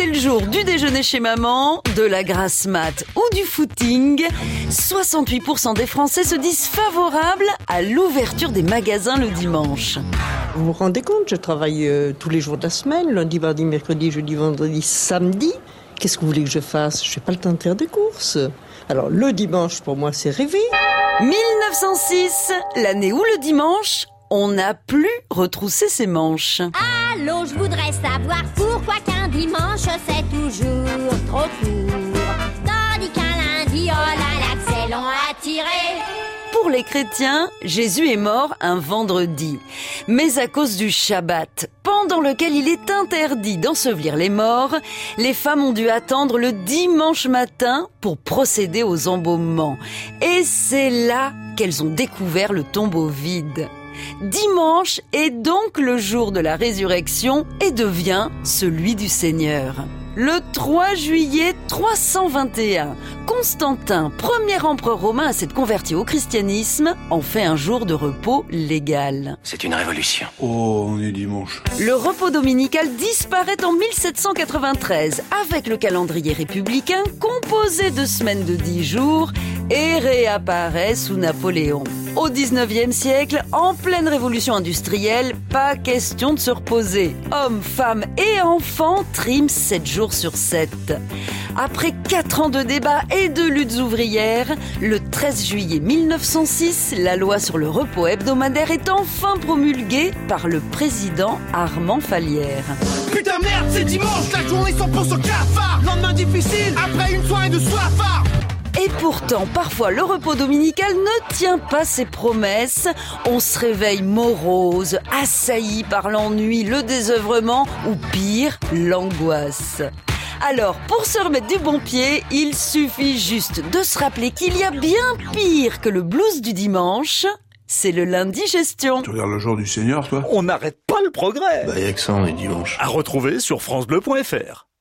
c'est le jour du déjeuner chez maman, de la grasse mat ou du footing. 68% des Français se disent favorables à l'ouverture des magasins le dimanche. Vous vous rendez compte, je travaille euh, tous les jours de la semaine, lundi, mardi, mercredi, jeudi, vendredi, samedi. Qu'est-ce que vous voulez que je fasse? Je n'ai pas le temps de faire des courses. Alors le dimanche, pour moi, c'est rêver. 1906, l'année où le dimanche, on n'a plus retroussé ses manches. Allô, je voudrais savoir pourquoi c'est toujours trop court. Tandis qu'un lundi, oh à tirer. Pour les chrétiens, Jésus est mort un vendredi. Mais à cause du Shabbat, pendant lequel il est interdit d'ensevelir les morts, les femmes ont dû attendre le dimanche matin pour procéder aux embaumements. Et c'est là qu'elles ont découvert le tombeau vide. Dimanche est donc le jour de la résurrection et devient celui du Seigneur. Le 3 juillet 321, Constantin, premier empereur romain à s'être converti au christianisme, en fait un jour de repos légal. C'est une révolution. Oh, on est dimanche. Le repos dominical disparaît en 1793 avec le calendrier républicain composé de semaines de 10 jours et réapparaît sous Napoléon. Au 19e siècle, en pleine révolution industrielle, pas question de se reposer. Hommes, femmes et enfants triment 7 jours sur 7. Après 4 ans de débats et de luttes ouvrières, le 13 juillet 1906, la loi sur le repos hebdomadaire est enfin promulguée par le président Armand Falière. Putain merde, c'est dimanche, la journée s'en pose au cafard Lendemain difficile, après une soirée de soifard et pourtant, parfois, le repos dominical ne tient pas ses promesses. On se réveille morose, assailli par l'ennui, le désœuvrement ou pire, l'angoisse. Alors, pour se remettre du bon pied, il suffit juste de se rappeler qu'il y a bien pire que le blues du dimanche. C'est le lundi gestion. Tu regardes le jour du Seigneur, toi? On n'arrête pas le progrès. Bah, y'a que ça, on est dimanche. À retrouver sur FranceBleu.fr.